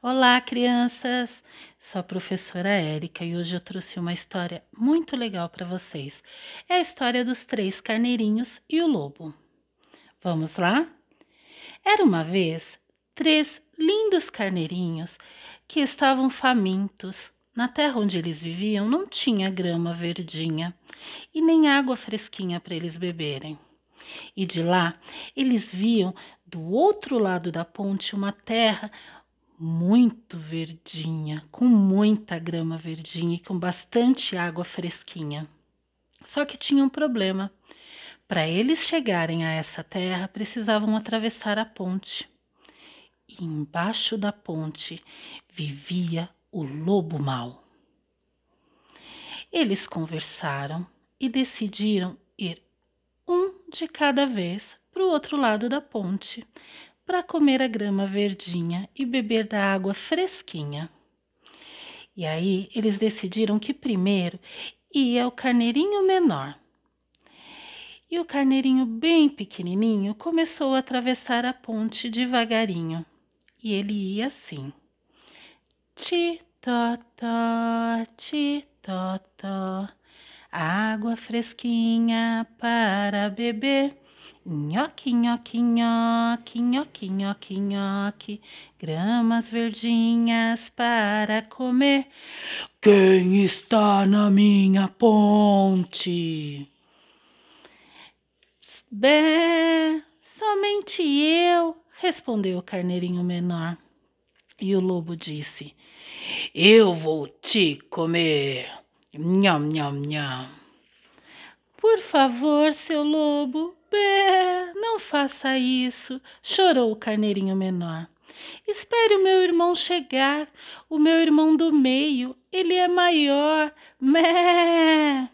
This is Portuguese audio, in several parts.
Olá, crianças! Sou a professora Érica e hoje eu trouxe uma história muito legal para vocês. É a história dos três carneirinhos e o lobo. Vamos lá? Era uma vez três lindos carneirinhos que estavam famintos. Na terra onde eles viviam não tinha grama verdinha e nem água fresquinha para eles beberem. E de lá eles viam do outro lado da ponte uma terra muito verdinha, com muita grama verdinha e com bastante água fresquinha. Só que tinha um problema. Para eles chegarem a essa terra, precisavam atravessar a ponte. E embaixo da ponte vivia o lobo mau. Eles conversaram e decidiram ir um de cada vez para o outro lado da ponte, para comer a grama verdinha e beber da água fresquinha. E aí eles decidiram que primeiro ia o carneirinho menor. E o carneirinho bem pequenininho começou a atravessar a ponte devagarinho. E ele ia assim. Ti, tó, tó, ti, tó, tó. Água fresquinha para beber. Nhoque, nhoque, nhoque, nhoque, nhoque, nhoque, gramas verdinhas para comer. Quem está na minha ponte? Bé, somente eu, respondeu o carneirinho menor. E o lobo disse: Eu vou te comer. Nham, nham, nham. Por favor, seu lobo, Bé, não faça isso, chorou o carneirinho menor. Espere o meu irmão chegar, o meu irmão do meio, ele é maior. Mé!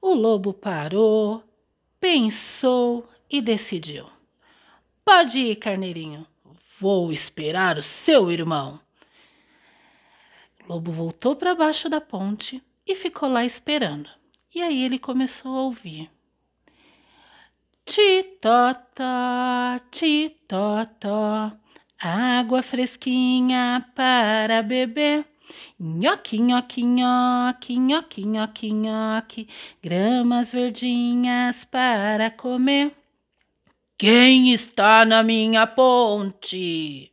O lobo parou, pensou e decidiu. Pode ir, carneirinho, vou esperar o seu irmão. O lobo voltou para baixo da ponte e ficou lá esperando. E aí ele começou a ouvir. Titota, titota, água fresquinha para beber. Nhoque, nhoque, nhoque, nhoque, nhoque, nhoque, gramas verdinhas para comer. Quem está na minha ponte?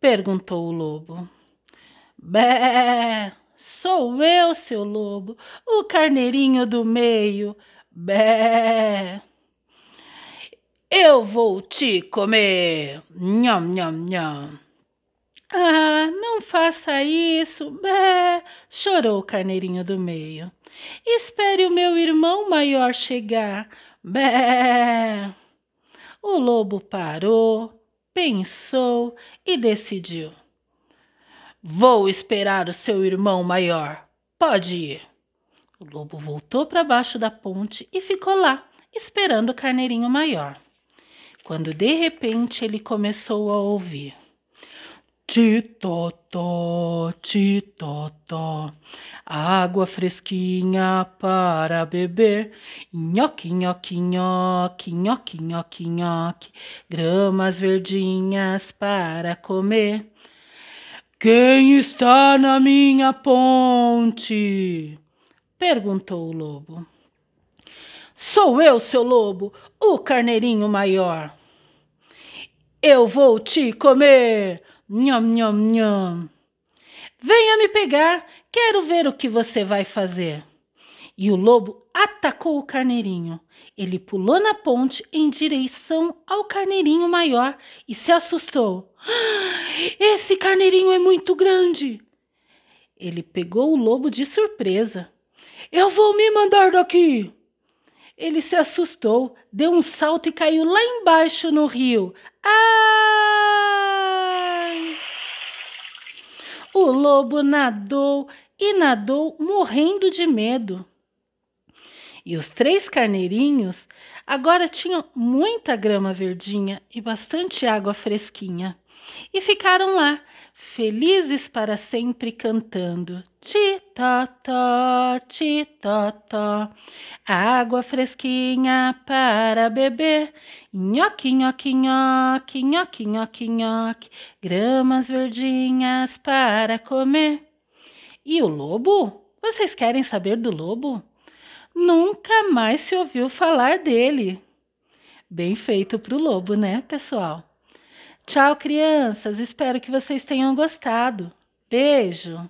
Perguntou o lobo. Bé, sou eu, seu lobo, o carneirinho do meio. Bé. Eu vou te comer. Nham, nham, nham. Ah, não faça isso, bé, chorou o carneirinho do meio. Espere o meu irmão maior chegar, bé. O lobo parou, pensou e decidiu. Vou esperar o seu irmão maior. Pode ir. O lobo voltou para baixo da ponte e ficou lá, esperando o carneirinho maior. Quando de repente ele começou a ouvir. Titotó, titotó, água fresquinha para beber. Nhoque, nhoque, nhoque, nhoque, nhoque, nhoque, gramas verdinhas para comer. Quem está na minha ponte? Perguntou o lobo. Sou eu, seu lobo, o carneirinho maior. Eu vou te comer. Nham, nham, nham. Venha me pegar, quero ver o que você vai fazer. E o lobo atacou o carneirinho. Ele pulou na ponte em direção ao carneirinho maior e se assustou. Esse carneirinho é muito grande. Ele pegou o lobo de surpresa. Eu vou me mandar daqui. Ele se assustou, deu um salto e caiu lá embaixo no rio. Ai! O lobo nadou e nadou morrendo de medo. E os três carneirinhos agora tinham muita grama verdinha e bastante água fresquinha. E ficaram lá, felizes para sempre, cantando: Titató, titató, água fresquinha para beber. Nhoque, nhoque, nhoque, nhoque, nhoque, nhoque, gramas verdinhas para comer. E o lobo? Vocês querem saber do lobo? Nunca mais se ouviu falar dele. Bem feito para o lobo, né, pessoal? Tchau, crianças. Espero que vocês tenham gostado. Beijo!